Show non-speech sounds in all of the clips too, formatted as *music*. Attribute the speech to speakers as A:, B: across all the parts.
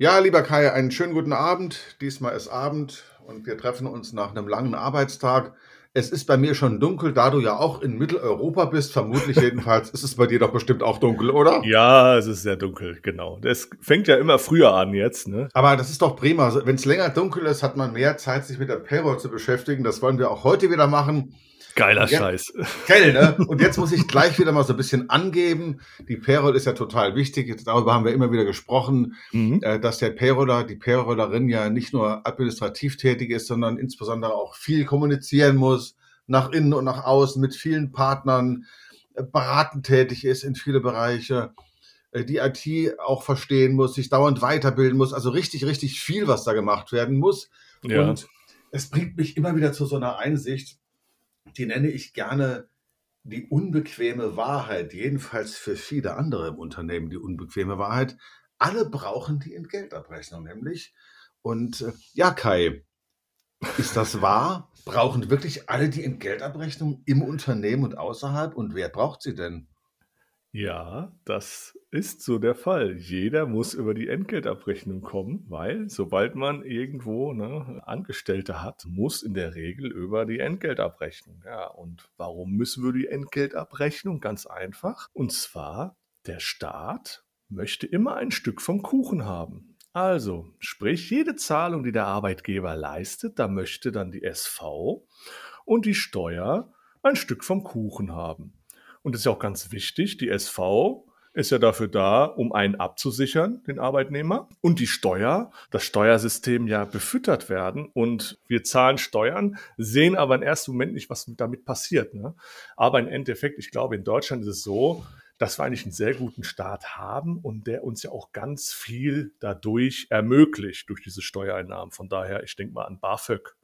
A: Ja, lieber Kai, einen schönen guten Abend. Diesmal ist Abend und wir treffen uns nach einem langen Arbeitstag. Es ist bei mir schon dunkel, da du ja auch in Mitteleuropa bist, vermutlich jedenfalls, ist es bei dir doch bestimmt auch dunkel, oder?
B: Ja, es ist sehr dunkel, genau. Das fängt ja immer früher an jetzt, ne?
A: Aber das ist doch prima. Wenn es länger dunkel ist, hat man mehr Zeit, sich mit der Payroll zu beschäftigen. Das wollen wir auch heute wieder machen.
B: Geiler jetzt, Scheiß.
A: Geil, ne? *laughs* Und jetzt muss ich gleich wieder mal so ein bisschen angeben. Die Payroll ist ja total wichtig. Darüber haben wir immer wieder gesprochen, mhm. Äh, dass der Payroller, die Payrollerin ja nicht nur administrativ tätig ist, sondern insbesondere auch viel kommunizieren muss, nach innen und nach außen, mit vielen Partnern, äh, beratend tätig ist in viele Bereiche, äh, die IT auch verstehen muss, sich dauernd weiterbilden muss. Also richtig, richtig viel, was da gemacht werden muss. Ja. Und es bringt mich immer wieder zu so einer Einsicht, die nenne ich gerne die unbequeme Wahrheit, jedenfalls für viele andere im Unternehmen die unbequeme Wahrheit. Alle brauchen die Entgeltabrechnung nämlich. Und äh, ja, Kai, ist das wahr? Brauchen wirklich alle die Entgeltabrechnung im Unternehmen und außerhalb? Und wer braucht sie denn?
B: Ja, das ist so der Fall. Jeder muss über die Entgeltabrechnung kommen, weil sobald man irgendwo ne, Angestellte hat, muss in der Regel über die Entgeltabrechnung. Ja, und warum müssen wir die Entgeltabrechnung? Ganz einfach. Und zwar, der Staat möchte immer ein Stück vom Kuchen haben. Also, sprich, jede Zahlung, die der Arbeitgeber leistet, da möchte dann die SV und die Steuer ein Stück vom Kuchen haben. Und das ist ja auch ganz wichtig, die SV ist ja dafür da, um einen abzusichern, den Arbeitnehmer, und die Steuer, das Steuersystem ja befüttert werden und wir zahlen Steuern, sehen aber im ersten Moment nicht, was damit passiert. Ne? Aber im Endeffekt, ich glaube, in Deutschland ist es so, dass wir eigentlich einen sehr guten Staat haben und der uns ja auch ganz viel dadurch ermöglicht, durch diese Steuereinnahmen. Von daher, ich denke mal an BAföG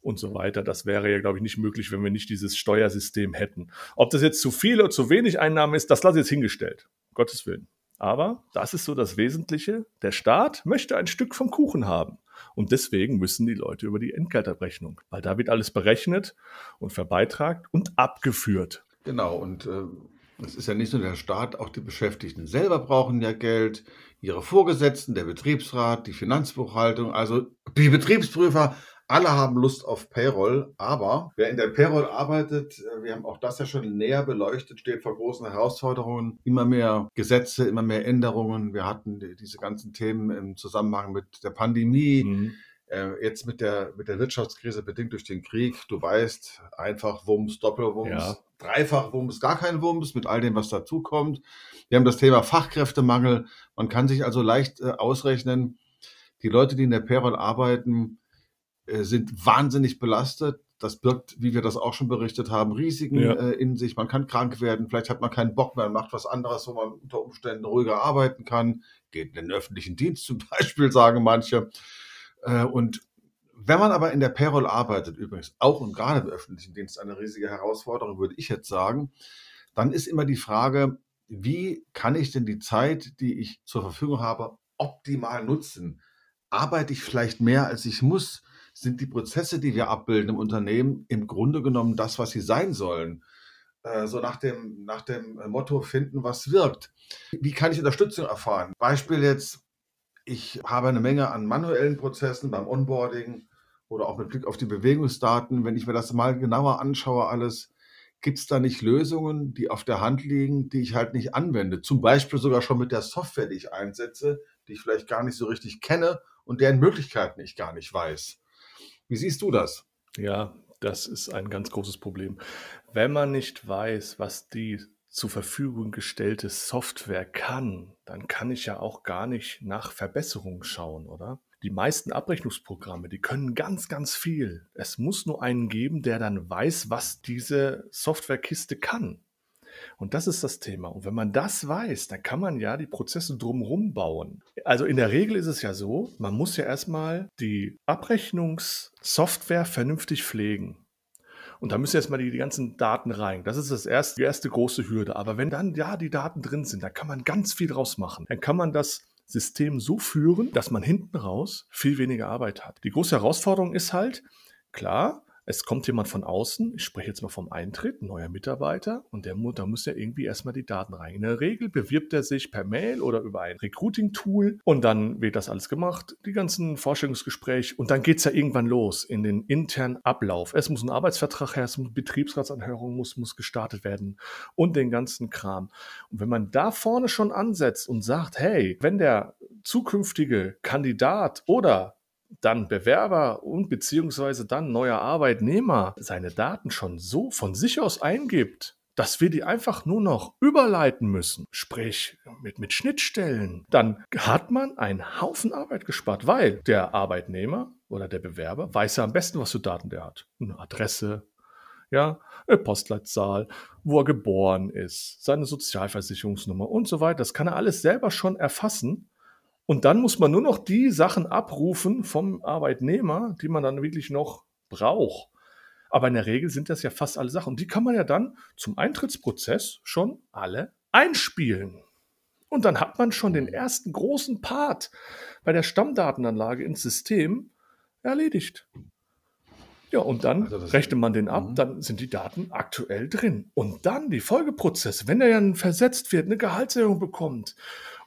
B: und so weiter. Das wäre ja, glaube ich, nicht möglich, wenn wir nicht dieses Steuersystem hätten. Ob das jetzt zu viel oder zu wenig Einnahmen ist, das lasse ich jetzt hingestellt. Gottes Willen. Aber das ist so das Wesentliche. Der Staat möchte ein Stück vom Kuchen haben. Und deswegen müssen die Leute über die Entgeltabrechnung, weil da wird alles berechnet und verbeitragt und abgeführt.
A: Genau, und äh, es ist ja nicht nur der Staat, auch die Beschäftigten selber brauchen ja Geld, ihre Vorgesetzten, der Betriebsrat, die Finanzbuchhaltung, also die Betriebsprüfer, alle haben Lust auf Payroll, aber wer in der Payroll arbeitet, äh, wir haben auch das ja schon näher beleuchtet, steht vor großen Herausforderungen. Immer mehr Gesetze, immer mehr Änderungen. Wir hatten diese ganzen Themen im Zusammenhang mit der Pandemie. Mhm. Äh, jetzt mit der, mit der Wirtschaftskrise bedingt durch den Krieg, du weißt, einfach Wumms, Doppelwumms, ja. dreifach Wumms, gar kein Wumms, mit all dem, was dazukommt. Wir haben das Thema Fachkräftemangel. Man kann sich also leicht äh, ausrechnen, die Leute, die in der Payroll arbeiten, sind wahnsinnig belastet. Das birgt, wie wir das auch schon berichtet haben, Risiken ja. äh, in sich. Man kann krank werden, vielleicht hat man keinen Bock mehr, macht was anderes, wo man unter Umständen ruhiger arbeiten kann. Geht in den öffentlichen Dienst *laughs* zum Beispiel, sagen manche. Äh, und wenn man aber in der Payroll arbeitet, übrigens auch und gerade im öffentlichen Dienst eine riesige Herausforderung, würde ich jetzt sagen, dann ist immer die Frage, wie kann ich denn die Zeit, die ich zur Verfügung habe, optimal nutzen? Arbeite ich vielleicht mehr, als ich muss? Sind die Prozesse, die wir abbilden im Unternehmen, im Grunde genommen das, was sie sein sollen. Äh, so nach dem, nach dem Motto finden, was wirkt. Wie kann ich Unterstützung erfahren? Beispiel jetzt, ich habe eine Menge an manuellen Prozessen beim Onboarding oder auch mit Blick auf die Bewegungsdaten. Wenn ich mir das mal genauer anschaue, alles, gibt es da nicht Lösungen, die auf der Hand liegen, die ich halt nicht anwende? Zum Beispiel sogar schon mit der Software, die ich einsetze, die ich vielleicht gar nicht so richtig kenne und deren Möglichkeiten ich gar nicht weiß. Wie siehst du das?
B: Ja, das ist ein ganz großes Problem. Wenn man nicht weiß, was die zur Verfügung gestellte Software kann, dann kann ich ja auch gar nicht nach Verbesserungen schauen, oder? Die meisten Abrechnungsprogramme, die können ganz, ganz viel. Es muss nur einen geben, der dann weiß, was diese Softwarekiste kann. Und das ist das Thema. Und wenn man das weiß, dann kann man ja die Prozesse drumherum bauen. Also in der Regel ist es ja so, man muss ja erstmal die Abrechnungssoftware vernünftig pflegen. Und da müssen erstmal die, die ganzen Daten rein. Das ist das erste, die erste große Hürde. Aber wenn dann ja die Daten drin sind, dann kann man ganz viel draus machen. Dann kann man das System so führen, dass man hinten raus viel weniger Arbeit hat. Die große Herausforderung ist halt, klar, es kommt jemand von außen, ich spreche jetzt mal vom Eintritt, ein neuer Mitarbeiter, und der, da muss ja irgendwie erstmal die Daten rein. In der Regel bewirbt er sich per Mail oder über ein Recruiting-Tool und dann wird das alles gemacht, die ganzen Vorstellungsgespräche, und dann geht es ja irgendwann los in den internen Ablauf. Es muss ein Arbeitsvertrag her, es muss Betriebsratsanhörung muss, muss gestartet werden und den ganzen Kram. Und wenn man da vorne schon ansetzt und sagt, hey, wenn der zukünftige Kandidat oder dann Bewerber und beziehungsweise dann neuer Arbeitnehmer seine Daten schon so von sich aus eingibt, dass wir die einfach nur noch überleiten müssen, sprich mit, mit Schnittstellen, dann hat man einen Haufen Arbeit gespart, weil der Arbeitnehmer oder der Bewerber weiß ja am besten, was für Daten der hat. Eine Adresse, ja, eine Postleitzahl, wo er geboren ist, seine Sozialversicherungsnummer und so weiter. Das kann er alles selber schon erfassen und dann muss man nur noch die Sachen abrufen vom Arbeitnehmer, die man dann wirklich noch braucht. Aber in der Regel sind das ja fast alle Sachen. Und die kann man ja dann zum Eintrittsprozess schon alle einspielen. Und dann hat man schon den ersten großen Part bei der Stammdatenanlage ins System erledigt. Ja, und dann also rechnet man den ab, mhm. dann sind die Daten aktuell drin. Und dann die Folgeprozesse, wenn er dann versetzt wird, eine Gehaltserhöhung bekommt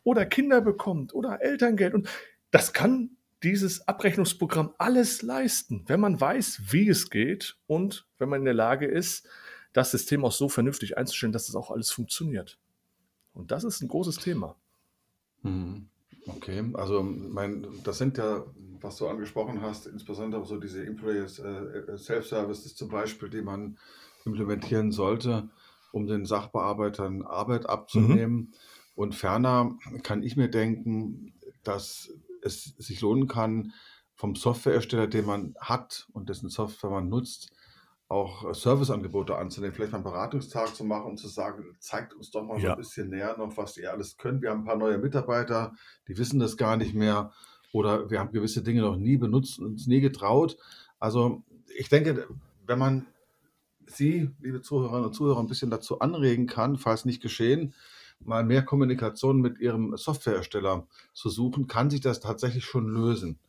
B: oder Kinder bekommt oder Elterngeld. Und das kann dieses Abrechnungsprogramm alles leisten, wenn man weiß, wie es geht und wenn man in der Lage ist, das System auch so vernünftig einzustellen, dass das auch alles funktioniert. Und das ist ein großes Thema.
A: Mhm. Okay, also mein, das sind ja, was du angesprochen hast, insbesondere so diese Employee äh, Self-Services zum Beispiel, die man implementieren sollte, um den Sachbearbeitern Arbeit abzunehmen. Mhm. Und ferner kann ich mir denken, dass es sich lohnen kann, vom Softwarehersteller, den man hat und dessen Software man nutzt, auch Serviceangebote anzunehmen, vielleicht mal einen Beratungstag zu machen und zu sagen, zeigt uns doch mal ja. so ein bisschen näher noch, was ihr alles könnt. Wir haben ein paar neue Mitarbeiter, die wissen das gar nicht mehr oder wir haben gewisse Dinge noch nie benutzt und uns nie getraut. Also ich denke, wenn man Sie, liebe Zuhörerinnen und Zuhörer, ein bisschen dazu anregen kann, falls nicht geschehen, mal mehr Kommunikation mit Ihrem Softwarehersteller zu suchen, kann sich das tatsächlich schon lösen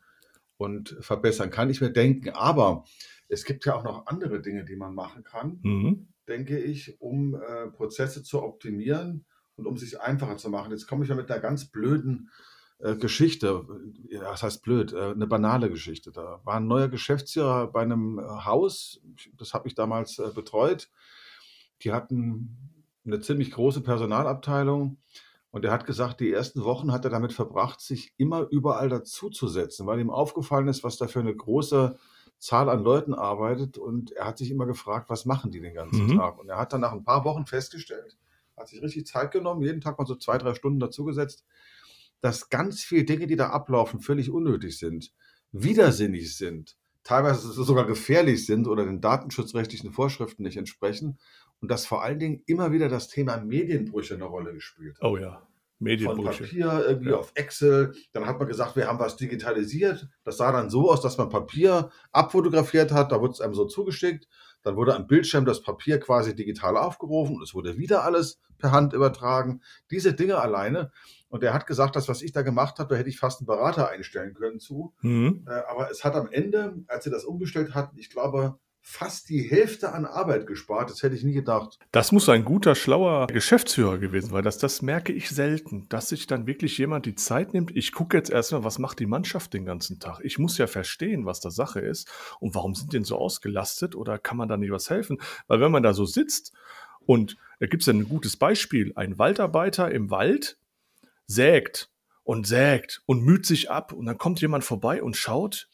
A: und verbessern, kann ich mir denken. Aber es gibt ja auch noch andere Dinge, die man machen kann, mhm. denke ich, um äh, Prozesse zu optimieren und um sich einfacher zu machen. Jetzt komme ich ja mit einer ganz blöden äh, Geschichte, das heißt blöd, äh, eine banale Geschichte. Da war ein neuer Geschäftsführer bei einem Haus, das habe ich damals äh, betreut. Die hatten eine ziemlich große Personalabteilung. Und er hat gesagt, die ersten Wochen hat er damit verbracht, sich immer überall dazuzusetzen, weil ihm aufgefallen ist, was da für eine große Zahl an Leuten arbeitet. Und er hat sich immer gefragt, was machen die den ganzen mhm. Tag? Und er hat dann nach ein paar Wochen festgestellt, hat sich richtig Zeit genommen, jeden Tag mal so zwei, drei Stunden dazugesetzt, dass ganz viele Dinge, die da ablaufen, völlig unnötig sind, widersinnig sind, teilweise sogar gefährlich sind oder den datenschutzrechtlichen Vorschriften nicht entsprechen und dass vor allen Dingen immer wieder das Thema Medienbrüche eine Rolle gespielt
B: hat. Oh ja.
A: Medienbrüche. Von Papier irgendwie ja. auf Excel. Dann hat man gesagt, wir haben was digitalisiert. Das sah dann so aus, dass man Papier abfotografiert hat. Da wurde es einem so zugeschickt. Dann wurde am Bildschirm das Papier quasi digital aufgerufen und es wurde wieder alles per Hand übertragen. Diese Dinge alleine. Und er hat gesagt, das, was ich da gemacht habe, da hätte ich fast einen Berater einstellen können zu. Mhm. Äh, aber es hat am Ende, als sie das umgestellt hatten, ich glaube, fast die Hälfte an Arbeit gespart. Das hätte ich nie gedacht.
B: Das muss ein guter, schlauer Geschäftsführer gewesen sein. Das, das merke ich selten, dass sich dann wirklich jemand die Zeit nimmt. Ich gucke jetzt erstmal, was macht die Mannschaft den ganzen Tag. Ich muss ja verstehen, was da Sache ist und warum sind die denn so ausgelastet oder kann man da nicht was helfen? Weil wenn man da so sitzt und da gibt es ja ein gutes Beispiel, ein Waldarbeiter im Wald sägt und sägt und müht sich ab und dann kommt jemand vorbei und schaut,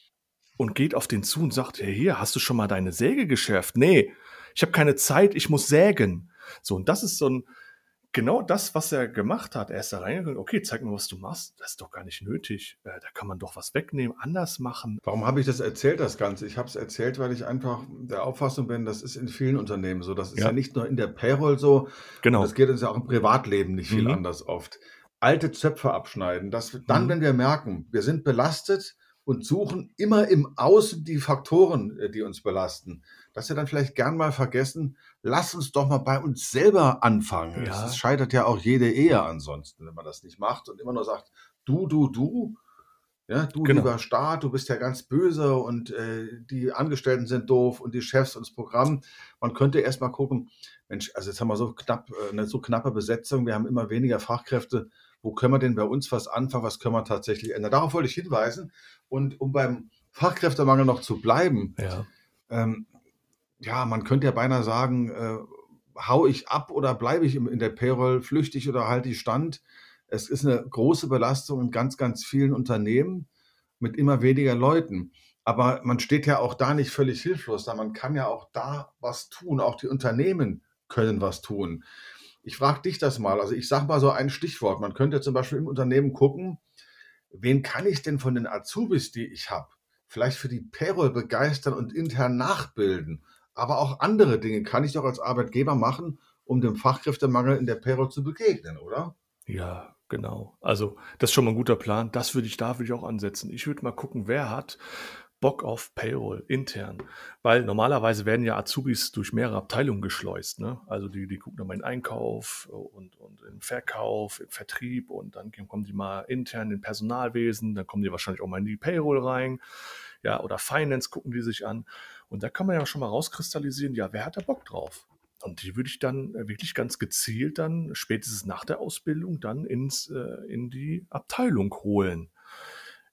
B: und geht auf den zu und sagt, hey, hier, hast du schon mal deine Säge geschärft? Nee, ich habe keine Zeit, ich muss sägen. So, und das ist so ein, genau das, was er gemacht hat. Er ist da reingegangen, okay, zeig mir, was du machst. Das ist doch gar nicht nötig. Äh, da kann man doch was wegnehmen, anders machen.
A: Warum habe ich das erzählt, das Ganze? Ich habe es erzählt, weil ich einfach der Auffassung bin, das ist in vielen Unternehmen so. Das ist ja, ja nicht nur in der Payroll so. Genau. Das geht uns ja auch im Privatleben nicht viel mhm. anders oft. Alte Zöpfe abschneiden. Dass dann, mhm. wenn wir merken, wir sind belastet, und suchen immer im Außen die Faktoren, äh, die uns belasten. Dass wir dann vielleicht gern mal vergessen, lass uns doch mal bei uns selber anfangen. Ja. Es scheitert ja auch jede Ehe ansonsten, wenn man das nicht macht und immer nur sagt, du, du, du. Ja, du
B: Genau.
A: lieber Staat, du bist ja ganz böse und äh, die Angestellten sind doof und die Chefs und das Programm. Man könnte erst mal gucken, Mensch, also jetzt haben wir so knapp, äh, eine so knappe Besetzung, wir haben immer weniger Fachkräfte. Wo können wir denn bei uns was anfangen? Was können wir tatsächlich ändern? Darauf wollte ich hinweisen. Und um beim Fachkräftemangel noch zu bleiben,
B: Ja.
A: ähm, ja, man könnte ja beinahe sagen, äh, hau ich ab oder bleibe ich in der Payroll flüchtig oder halte ich stand? Es ist eine große Belastung in ganz, ganz vielen Unternehmen mit immer weniger Leuten. Aber man steht ja auch da nicht völlig hilflos, da man kann ja auch da was tun. Auch die Unternehmen können was tun. Ich frage dich das mal. Also ich sage mal so ein Stichwort. Man könnte zum Beispiel im Unternehmen gucken, wen kann ich denn von den Azubis, die ich habe, vielleicht für die Payroll begeistern und intern nachbilden. Aber auch andere Dinge kann ich doch als Arbeitgeber machen, um dem Fachkräftemangel in der Payroll zu begegnen, oder?
B: Ja, genau. Also, das ist schon mal ein guter Plan. Das würde ich da würde ich auch ansetzen. Ich würde mal gucken, wer hat Bock auf Payroll intern? Weil normalerweise werden ja Azubis durch mehrere Abteilungen geschleust, ne? Also, die die gucken dann mal in Einkauf und und in Verkauf, in Vertrieb und dann kommen die mal intern in Personalwesen, dann kommen die wahrscheinlich auch mal in die Payroll rein, ja, oder Finance gucken die sich an. Und da kann man ja schon mal rauskristallisieren, ja, wer hat da Bock drauf? Und die würde ich dann äh, wirklich ganz gezielt dann spätestens nach der Ausbildung dann ins, äh, in die Abteilung holen.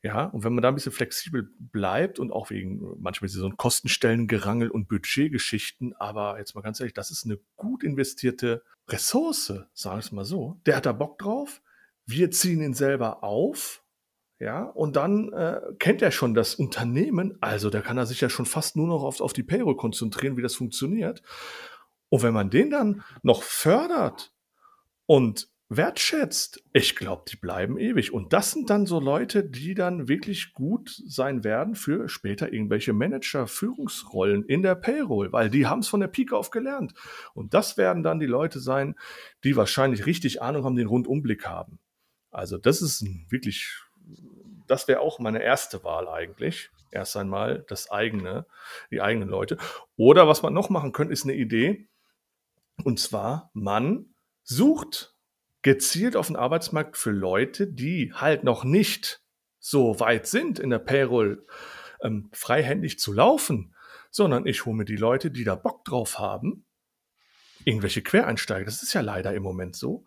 B: Ja, und wenn man da ein bisschen flexibel bleibt und auch wegen manchmal so ein Kostenstellengerangel und Budgetgeschichten, aber jetzt mal ganz ehrlich, das ist eine gut investierte Ressource, sagen wir es mal so. Der hat da Bock drauf, wir ziehen ihn selber auf, ja, und dann äh, kennt er schon das Unternehmen, also da kann er sich ja schon fast nur noch auf, auf die Payroll konzentrieren, wie das funktioniert. Und wenn man den dann noch fördert und wertschätzt, ich glaube, die bleiben ewig. Und das sind dann so Leute, die dann wirklich gut sein werden für später irgendwelche Manager, Führungsrollen in der Payroll, weil die haben es von der Pike auf gelernt. Und das werden dann die Leute sein, die wahrscheinlich richtig Ahnung haben, den Rundumblick haben. Also das ist wirklich, das wäre auch meine erste Wahl eigentlich. Erst einmal das eigene, die eigenen Leute. Oder was man noch machen könnte, ist eine Idee. Und zwar, man sucht gezielt auf den Arbeitsmarkt für Leute, die halt noch nicht so weit sind, in der Payroll ähm, freihändig zu laufen, sondern ich hole mir die Leute, die da Bock drauf haben, irgendwelche Quereinsteiger, das ist ja leider im Moment so,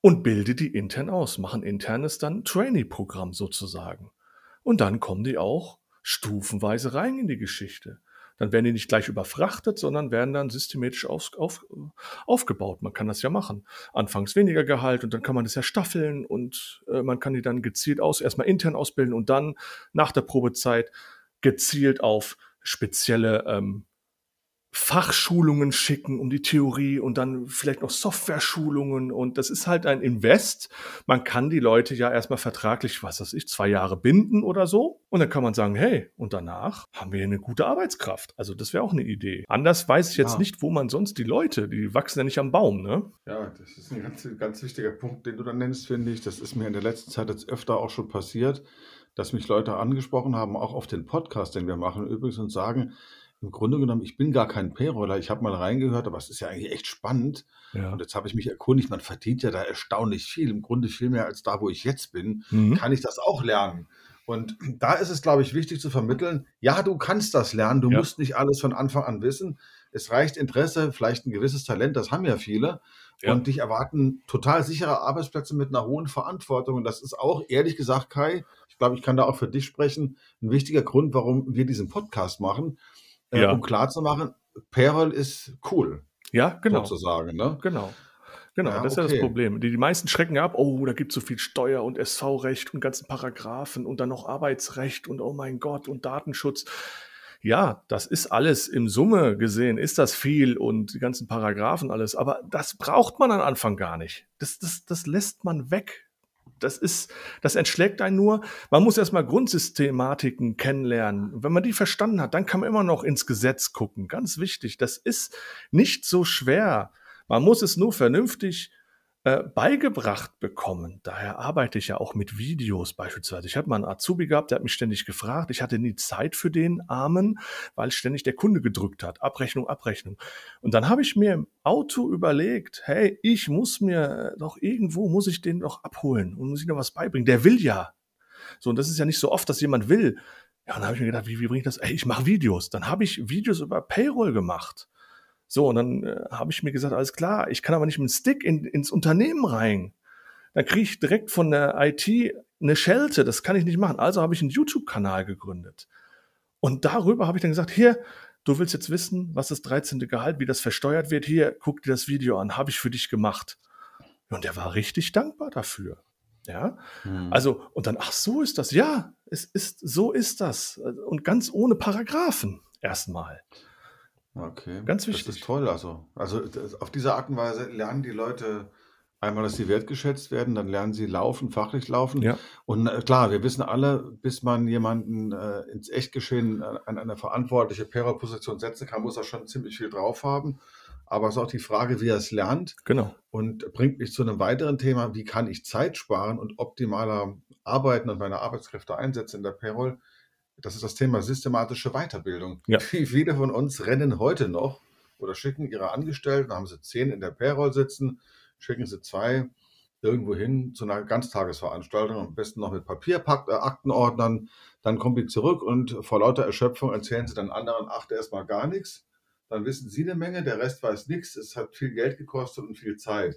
B: und bilde die intern aus, machen internes dann Trainee-Programm sozusagen. Und dann kommen die auch stufenweise rein in die Geschichte. Dann werden die nicht gleich überfrachtet, sondern werden dann systematisch auf, auf, aufgebaut. Man kann das ja machen. Anfangs weniger Gehalt und dann kann man das ja staffeln und äh, man kann die dann gezielt aus, erstmal intern ausbilden und dann nach der Probezeit gezielt auf spezielle ähm, Fachschulungen schicken um die Theorie und dann vielleicht noch Software-Schulungen und das ist halt ein Invest. Man kann die Leute ja erstmal vertraglich, was weiß ich, zwei Jahre binden oder so und dann kann man sagen, hey, und danach haben wir eine gute Arbeitskraft. Also das wäre auch eine Idee. Anders weiß ich jetzt
A: Ja.
B: nicht, wo man sonst die Leute, die wachsen ja nicht am Baum, ne?
A: Ja, das ist ein ganz, ganz wichtiger Punkt, den du da nennst, finde ich. Das ist mir in der letzten Zeit jetzt öfter auch schon passiert, dass mich Leute angesprochen haben, auch auf den Podcast, den wir machen übrigens, und sagen, im Grunde genommen, ich bin gar kein Payroller, ich habe mal reingehört, aber es ist ja eigentlich echt spannend.
B: Ja.
A: Und jetzt habe ich mich erkundigt, man verdient ja da erstaunlich viel, im Grunde viel mehr als da, wo ich jetzt bin.
B: Mhm.
A: Kann ich das auch lernen? Und da ist es, glaube ich, wichtig zu vermitteln, ja, du kannst das lernen, du
B: Ja.
A: musst nicht alles von Anfang an wissen. Es reicht Interesse, vielleicht ein gewisses Talent, das haben ja viele.
B: Ja.
A: Und dich erwarten total sichere Arbeitsplätze mit einer hohen Verantwortung. Und das ist auch, ehrlich gesagt, Kai, ich glaube, ich kann da auch für dich sprechen, ein wichtiger Grund, warum wir diesen Podcast machen, äh,
B: Ja.
A: um klarzumachen, Payroll ist cool,
B: Ja, genau.
A: sozusagen. Ne?
B: Genau. Genau,
A: Ja,
B: das ist ja das
A: okay.
B: Problem. Die, die meisten schrecken ab, oh, da gibt es so viel Steuer und SV-Recht und ganzen Paragraphen und dann noch Arbeitsrecht und oh mein Gott und Datenschutz. Ja, das ist alles im Summe gesehen, ist das viel und die ganzen Paragraphen alles, aber das braucht man am Anfang gar nicht. Das, das, das lässt man weg. Das ist, das entschlägt einen nur. Man muss erstmal Grundsystematiken kennenlernen. Wenn man die verstanden hat, dann kann man immer noch ins Gesetz gucken. Ganz wichtig. Das ist nicht so schwer. Man muss es nur vernünftig äh, beigebracht bekommen. Daher arbeite ich ja auch mit Videos beispielsweise. Ich habe mal einen Azubi gehabt, der hat mich ständig gefragt. Ich hatte nie Zeit für den Armen, weil ständig der Kunde gedrückt hat. Abrechnung, Abrechnung. Und dann habe ich mir im Auto überlegt, hey, ich muss mir doch irgendwo, muss ich den doch abholen und muss ich noch was beibringen. Der will ja. So, und das ist ja nicht so oft, dass jemand will. Ja, und dann habe ich mir gedacht, wie, wie bringe ich das? Ey, ich mache Videos. Dann habe ich Videos über Payroll gemacht. So, und dann äh, habe ich mir gesagt, alles klar, ich kann aber nicht mit dem Stick in, ins Unternehmen rein. Dann kriege ich direkt von der IT eine Schelte, das kann ich nicht machen. Also habe ich einen YouTube-Kanal gegründet. Und darüber habe ich dann gesagt, hier, du willst jetzt wissen, was das 13. Gehalt, wie das versteuert wird, hier, guck dir das Video an, habe ich für dich gemacht. Und der war richtig dankbar dafür. Ja, hm. also, und dann, ach, so ist das. Ja, es ist, so ist das. Und ganz ohne Paragraphen erstmal.
A: Okay. Ganz wichtig. Das ist toll. Also, also auf diese Art und Weise lernen die Leute einmal, dass sie wertgeschätzt werden, dann lernen sie laufen, fachlich laufen. Ja. Und äh, klar, wir wissen alle, bis man jemanden äh, ins Echtgeschehen äh, an eine verantwortliche Payroll-Position setzen kann, muss er schon ziemlich viel drauf haben. Aber es ist auch die Frage, wie er es lernt.
B: Genau.
A: Und bringt mich zu einem weiteren Thema, wie kann ich Zeit sparen und optimaler arbeiten und meine Arbeitskräfte einsetzen in der Payroll das ist das Thema systematische Weiterbildung. Ja. *laughs* Viele von uns rennen heute noch oder schicken ihre Angestellten, haben sie zehn in der Payroll sitzen, schicken sie zwei irgendwo hin zu einer Ganztagesveranstaltung, am besten noch mit Papieraktenordnern. Dann kommen die zurück und vor lauter Erschöpfung erzählen sie dann anderen, ach, erstmal gar nichts. Dann wissen sie eine Menge, der Rest weiß nichts. Es hat viel Geld gekostet und viel Zeit.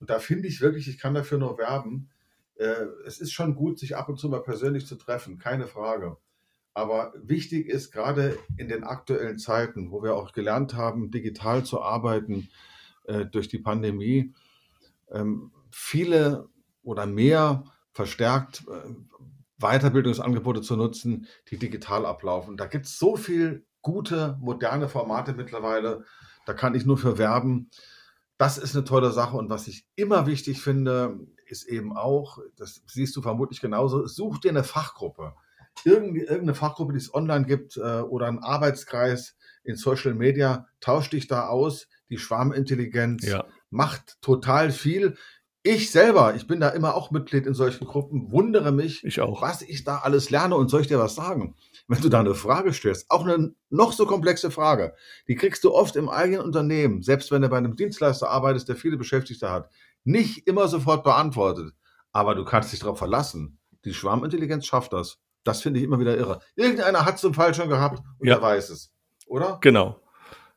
A: Und da finde ich wirklich, ich kann dafür nur werben. Äh, es ist schon gut, sich ab und zu mal persönlich zu treffen, keine Frage. Aber wichtig ist gerade in den aktuellen Zeiten, wo wir auch gelernt haben, digital zu arbeiten äh, durch die Pandemie, ähm, viele oder mehr verstärkt äh, Weiterbildungsangebote zu nutzen, die digital ablaufen. Da gibt es so viel gute, moderne Formate mittlerweile. Da kann ich nur für werben. Das ist eine tolle Sache. Und was ich immer wichtig finde, ist eben auch, das siehst du vermutlich genauso, such dir eine Fachgruppe irgendeine Fachgruppe, die es online gibt äh, oder ein Arbeitskreis in Social Media, tausch dich da aus. Die Schwarmintelligenz ja. macht total viel. Ich selber, ich bin da immer auch Mitglied in solchen Gruppen, wundere mich,
B: ich
A: was ich da alles lerne und soll ich dir was sagen? Wenn du da eine Frage stellst, auch eine noch so komplexe Frage, die kriegst du oft im eigenen Unternehmen, selbst wenn du bei einem Dienstleister arbeitest, der viele Beschäftigte hat, nicht immer sofort beantwortet. Aber du kannst dich darauf verlassen. Die Schwarmintelligenz schafft das. Das finde ich immer wieder irre. Irgendeiner hat so einen Fall schon gehabt und ja. er weiß es, oder?
B: Genau.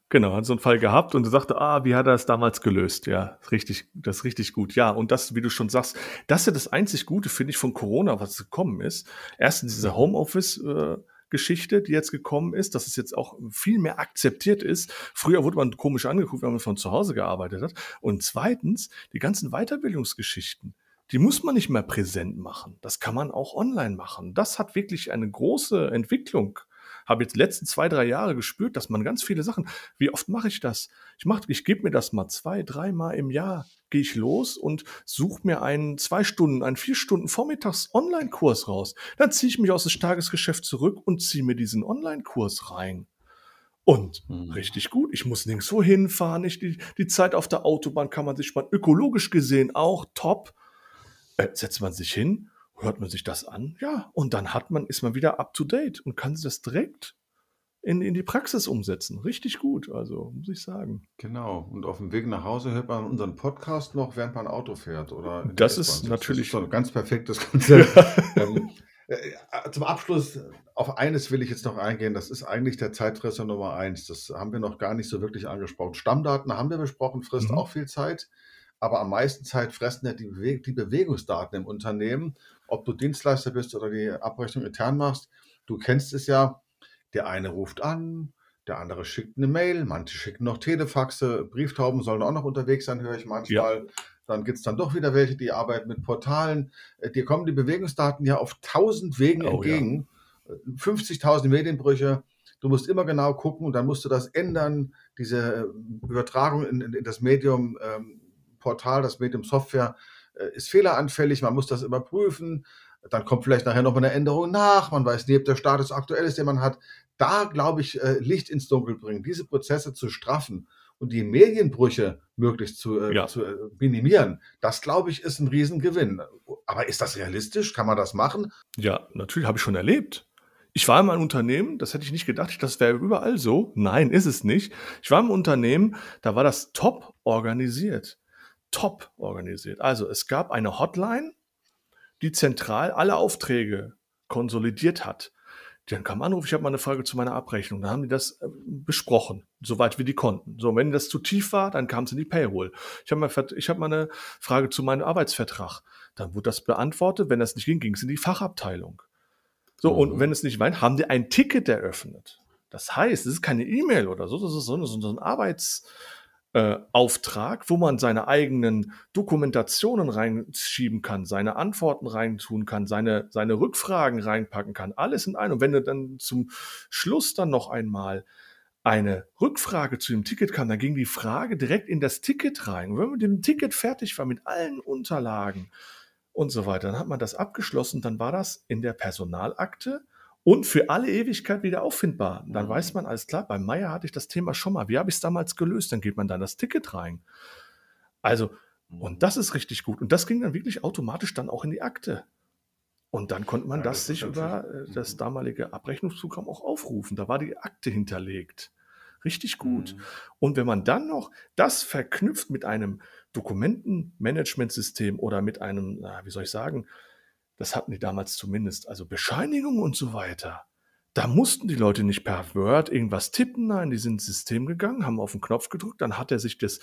B: Genau, hat so einen Fall gehabt und sagte, ah, wie hat er es damals gelöst? Ja, richtig, das ist richtig gut. Ja, und das, wie du schon sagst, das ist ja das einzig Gute, finde ich, von Corona, was gekommen ist. Erstens diese Homeoffice, äh, Geschichte, die jetzt gekommen ist, dass es jetzt auch viel mehr akzeptiert ist. Früher wurde man komisch angeguckt, wenn man von zu Hause gearbeitet hat. Und zweitens, die ganzen Weiterbildungsgeschichten die muss man nicht mehr präsent machen. Das kann man auch online machen. Das hat wirklich eine große Entwicklung. Habe jetzt die letzten zwei, drei Jahre gespürt, dass man ganz viele Sachen, wie oft mache ich das? Ich mache, ich gebe mir das mal zwei, dreimal im Jahr, gehe ich los und suche mir einen zwei Stunden, einen vier Stunden Vormittags Online-Kurs raus. Dann ziehe ich mich aus dem Tagesgeschäft zurück und ziehe mir diesen Online-Kurs rein. Und hm. richtig gut. Ich muss nirgendwo hinfahren. Ich, die, die Zeit auf der Autobahn kann man sich sparen. Ökologisch gesehen auch top äh, setzt man sich hin, hört man sich das an, ja, und dann hat man, ist man wieder up to date und kann das direkt in, in die Praxis umsetzen. Richtig gut, also muss ich sagen.
A: Genau. Und auf dem Weg nach Hause hört man unseren Podcast noch, während man Auto fährt. Oder
B: das ist natürlich.
A: Das ist ein ganz perfektes Konzept. *laughs* ähm, äh, zum Abschluss auf eines will ich jetzt noch eingehen. Das ist eigentlich der Zeitfresser Nummer eins. Das haben wir noch gar nicht so wirklich angesprochen. Stammdaten haben wir besprochen, frisst mhm. auch viel Zeit aber am meisten Zeit fressen ja die, Bewe die Bewegungsdaten im Unternehmen. Ob du Dienstleister bist oder die Abrechnung intern machst, du kennst es ja. Der eine ruft an, der andere schickt eine Mail, manche schicken noch Telefaxe, Brieftauben sollen auch noch unterwegs sein, höre ich manchmal. Ja. Dann gibt es dann doch wieder welche, die arbeiten mit Portalen. Äh, dir kommen die Bewegungsdaten ja auf tausend Wegen oh, entgegen. Ja. 50.000 Medienbrüche. Du musst immer genau gucken und dann musst du das ändern, diese Übertragung in, in das Medium ähm, Portal, das Medium Software äh, ist fehleranfällig, man muss das überprüfen. Dann kommt vielleicht nachher noch eine Änderung nach, man weiß nie, ob der Status aktuell ist, den man hat. Da, glaube ich, äh, Licht ins Dunkel bringen, diese Prozesse zu straffen und die Medienbrüche möglichst zu, äh, ja. zu minimieren, das, glaube ich, ist ein Riesengewinn. Aber ist das realistisch? Kann man das machen?
B: Ja, natürlich habe ich schon erlebt. Ich war in einem Unternehmen, das hätte ich nicht gedacht, das wäre überall so. Nein, ist es nicht. Ich war im Unternehmen, da war das top organisiert top organisiert. Also es gab eine Hotline, die zentral alle Aufträge konsolidiert hat. Dann kam Anruf, ich habe mal eine Frage zu meiner Abrechnung. Dann haben die das äh, besprochen, soweit wir die konnten. So, wenn das zu tief war, dann kam es in die Payroll. Ich habe mal, hab mal eine Frage zu meinem Arbeitsvertrag. Dann wurde das beantwortet. Wenn das nicht ging, ging es in die Fachabteilung. So, mhm. und wenn es nicht weint, haben die ein Ticket eröffnet. Das heißt, es ist keine E-Mail oder so, das ist so, so ein Arbeitsauftrag, äh, wo man seine eigenen Dokumentationen reinschieben kann, seine Antworten reintun kann, seine, seine Rückfragen reinpacken kann. Alles in einem. Und wenn du dann zum Schluss dann noch einmal eine Rückfrage zu dem Ticket kam, dann ging die Frage direkt in das Ticket rein. Und wenn man mit dem Ticket fertig war, mit allen Unterlagen, und so weiter. Dann hat man das abgeschlossen, dann war das in der Personalakte und für alle Ewigkeit wieder auffindbar. Dann mhm. weiß man, alles klar, bei Meier hatte ich das Thema schon mal. Wie habe ich es damals gelöst? Dann geht man dann das Ticket rein. Also, und mhm. das ist richtig gut. Und das ging dann wirklich automatisch dann auch in die Akte. Und dann konnte man ja, das, das sich über äh, das mhm. damalige Abrechnungsprogramm auch aufrufen. Da war die Akte hinterlegt. Richtig gut. Mhm. Und wenn man dann noch das verknüpft mit einem Dokumentenmanagementsystem oder mit einem, wie soll ich sagen, das hatten die damals zumindest, also Bescheinigung und so weiter. Da mussten die Leute nicht per Word irgendwas tippen, nein, die sind ins System gegangen, haben auf den Knopf gedrückt, dann hat er sich das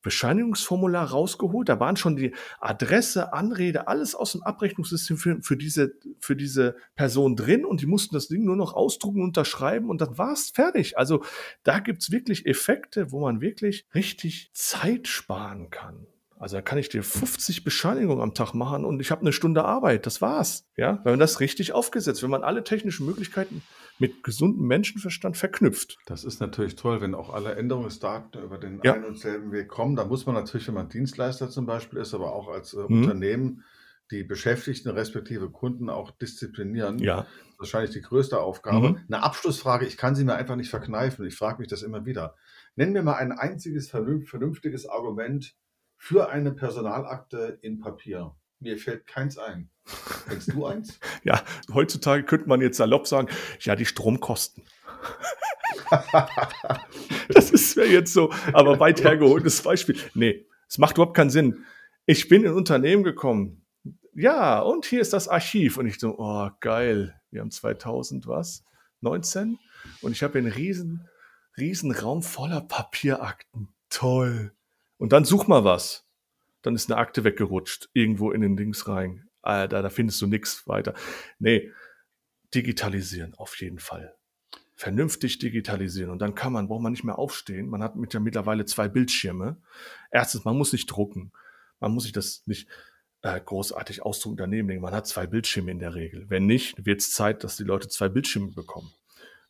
B: Bescheinigungsformular rausgeholt, da waren schon die Adresse, Anrede, alles aus dem Abrechnungssystem für, für, diese, für diese Person drin und die mussten das Ding nur noch ausdrucken, unterschreiben und dann war es fertig. Also da gibt's wirklich Effekte, wo man wirklich richtig Zeit sparen kann. Also da kann ich dir 50 Bescheinigungen am Tag machen und ich habe eine Stunde Arbeit. Das war's. Ja, wenn man das richtig aufgesetzt, wenn man alle technischen Möglichkeiten mit gesundem Menschenverstand verknüpft.
A: Das ist natürlich toll, wenn auch alle Änderungsdaten über den ja. einen und selben Weg kommen. Da muss man natürlich, wenn man Dienstleister zum Beispiel ist, aber auch als äh, mhm. Unternehmen die Beschäftigten respektive Kunden auch disziplinieren.
B: Ja.
A: Wahrscheinlich die größte Aufgabe. Mhm. Eine Abschlussfrage, ich kann sie mir einfach nicht verkneifen. Ich frage mich das immer wieder. Nennen wir mal ein einziges vernünftiges Argument, für eine Personalakte in Papier. Mir fällt keins ein. Kennst du eins? *laughs*
B: ja, heutzutage könnte man jetzt salopp sagen, ja, die Stromkosten. *laughs* das ist ja jetzt so, aber weit hergeholtes Beispiel. Nee, es macht überhaupt keinen Sinn. Ich bin in ein Unternehmen gekommen. Ja, und hier ist das Archiv. Und ich so, oh, geil. Wir haben 2000 was? 19? Und ich habe einen riesen, riesen Raum voller Papierakten. Toll. Und dann such mal was. Dann ist eine Akte weggerutscht, irgendwo in den Dings rein. Ah, da, da findest du nichts weiter. Nee, digitalisieren auf jeden Fall. Vernünftig digitalisieren. Und dann kann man, braucht man nicht mehr aufstehen. Man hat mit ja mittlerweile zwei Bildschirme. Erstens, man muss nicht drucken. Man muss sich das nicht äh, großartig ausdrucken daneben. Man hat zwei Bildschirme in der Regel. Wenn nicht, wird es Zeit, dass die Leute zwei Bildschirme bekommen.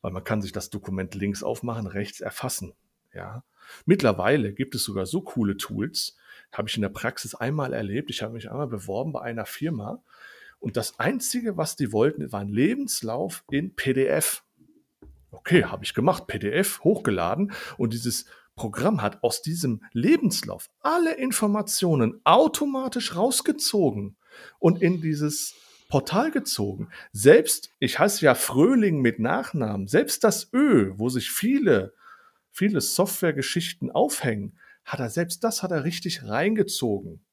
B: Weil man kann sich das Dokument links aufmachen, rechts erfassen. Ja. Mittlerweile gibt es sogar so coole Tools, habe ich in der Praxis einmal erlebt. Ich habe mich einmal beworben bei einer Firma und das Einzige, was die wollten, war ein Lebenslauf in PDF. Okay, habe ich gemacht, PDF hochgeladen und dieses Programm hat aus diesem Lebenslauf alle Informationen automatisch rausgezogen und in dieses Portal gezogen. Selbst, ich heiße ja Fröhling mit Nachnamen, selbst das Ö, wo sich viele viele Softwaregeschichten aufhängen, hat er selbst das hat er richtig reingezogen.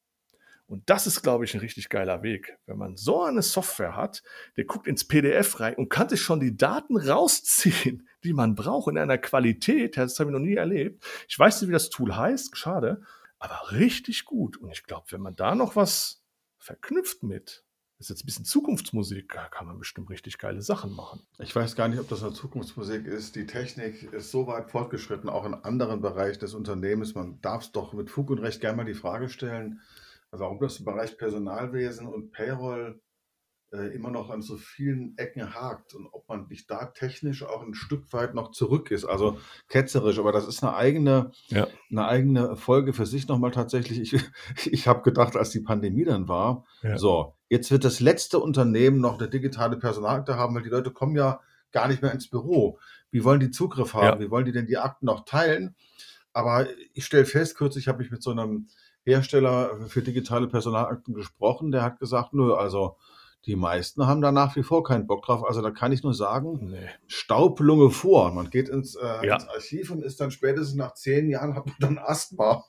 B: Und das ist, glaube ich, ein richtig geiler Weg. Wenn man so eine Software hat, der guckt ins PDF rein und kann sich schon die Daten rausziehen, *laughs* die man braucht in einer Qualität, das habe ich noch nie erlebt. Ich weiß nicht, wie das Tool heißt, schade, aber richtig gut. Und ich glaube, wenn man da noch was verknüpft mit, ist jetzt ein bisschen Zukunftsmusik, da kann man bestimmt richtig geile Sachen machen.
A: Ich weiß gar nicht, ob das eine Zukunftsmusik ist. Die Technik ist so weit fortgeschritten, auch in anderen Bereichen des Unternehmens. Man darf es doch mit Fug und Recht gerne mal die Frage stellen, warum das im Bereich Personalwesen und Payroll äh, immer noch an so vielen Ecken hakt und ob man nicht da technisch auch ein Stück weit noch zurück ist. Also ketzerisch, aber das ist eine eigene, ja. eine eigene Folge für sich nochmal tatsächlich. Ich, *laughs* ich habe gedacht, als die Pandemie dann war, ja. so, jetzt wird das letzte Unternehmen noch eine digitale Personalakte haben, weil die Leute kommen ja gar nicht mehr ins Büro. Wie wollen die Zugriff haben? Ja. Wie wollen die denn die Akten noch teilen? Aber ich stelle fest, kürzlich habe ich mit so einem Hersteller für digitale Personalakten gesprochen, der hat gesagt, nö, also Die meisten haben da nach wie vor keinen Bock drauf. Also da kann ich nur sagen,
B: Nee.
A: Staublunge vor. Man geht ins, äh,
B: Ja.
A: ins Archiv und ist dann spätestens nach zehn Jahren hat man dann Asthma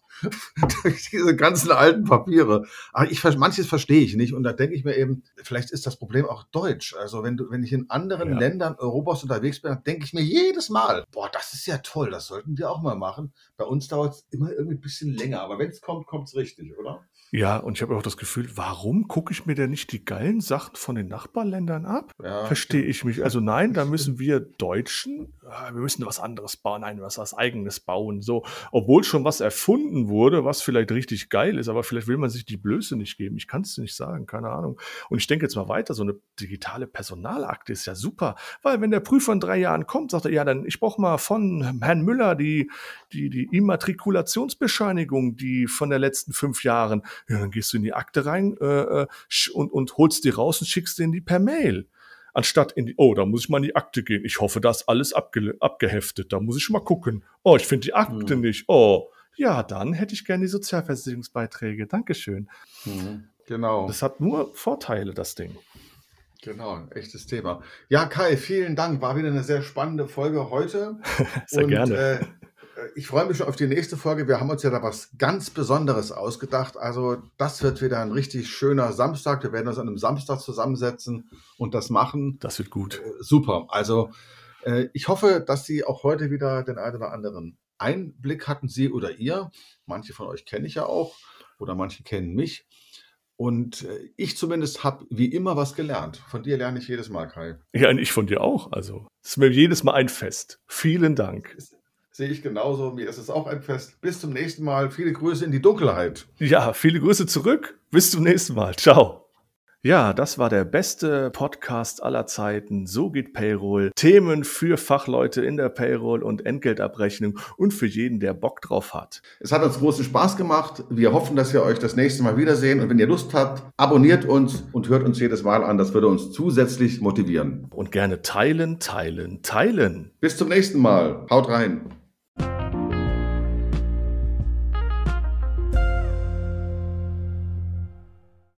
A: durch *laughs* diese ganzen alten Papiere. Aber ich, manches verstehe ich nicht und da denke ich mir eben, vielleicht ist das Problem auch Deutsch. Also wenn du, wenn ich in anderen
B: Ja.
A: Ländern Europas unterwegs bin, dann denke ich mir jedes Mal, boah, das ist ja toll, das sollten wir auch mal machen. Bei uns dauert es immer irgendwie ein bisschen länger, aber wenn es kommt, kommt es richtig, oder?
B: Ja, und ich habe auch das Gefühl, warum gucke ich mir denn nicht die geilen Sachen von den Nachbarländern ab?
A: Ja,
B: Verstehe ich mich. Also nein, da *laughs* müssen wir Deutschen, ah, wir müssen was anderes bauen, nein, was was eigenes bauen. So, obwohl schon was erfunden wurde, was vielleicht richtig geil ist, aber vielleicht will man sich die Blöße nicht geben. Ich kann es nicht sagen, keine Ahnung. Und ich denke jetzt mal weiter, so eine digitale Personalakte ist ja super, weil wenn der Prüfer in drei Jahren kommt, sagt er, ja, dann ich brauche mal von Herrn Müller die, die, die Immatrikulationsbescheinigung, die von der letzten fünf Jahren. Ja, dann gehst du in die Akte rein äh, äh, und, und holst die raus und schickst denen die per Mail. Anstatt in die, oh, da muss ich mal in die Akte gehen. Ich hoffe, da ist alles abge, abgeheftet. Da muss ich mal gucken. Oh, ich finde die Akte
A: Hm.
B: nicht. Oh, ja, dann hätte ich gerne die Sozialversicherungsbeiträge. Dankeschön.
A: Mhm. Genau.
B: Das hat nur Vorteile, das Ding.
A: Genau, ein echtes Thema. Ja, Kai, vielen Dank. War wieder eine sehr spannende Folge heute. *laughs*
B: Sehr
A: Und,
B: gerne.
A: Äh, ich freue mich schon auf die nächste Folge. Wir haben uns ja da was ganz Besonderes ausgedacht. Also das wird wieder ein richtig schöner Samstag. Wir werden uns an einem Samstag zusammensetzen und das machen.
B: Das wird gut.
A: Äh, super. Also äh, ich hoffe, dass Sie auch heute wieder den einen oder anderen Einblick hatten, Sie oder ihr. Manche von euch kenne ich ja auch oder manche kennen mich. Und äh, ich zumindest habe wie immer was gelernt. Von dir lerne ich jedes Mal, Kai.
B: Ja, und ich von dir auch. Also, es ist mir jedes Mal ein Fest. Vielen Dank.
A: Sehe ich genauso. Mir ist es auch ein Fest. Bis zum nächsten Mal. Viele Grüße in die Dunkelheit.
B: Ja, viele Grüße zurück. Bis zum nächsten Mal. Ciao. Ja, das war der beste Podcast aller Zeiten. So geht Payroll. Themen für Fachleute in der Payroll und Entgeltabrechnung und für jeden, der Bock drauf hat.
A: Es hat uns großen Spaß gemacht. Wir hoffen, dass wir euch das nächste Mal wiedersehen. Und wenn ihr Lust habt, abonniert uns und hört uns jedes Mal an. Das würde uns zusätzlich motivieren.
B: Und gerne teilen, teilen, teilen.
A: Bis zum nächsten Mal. Haut rein.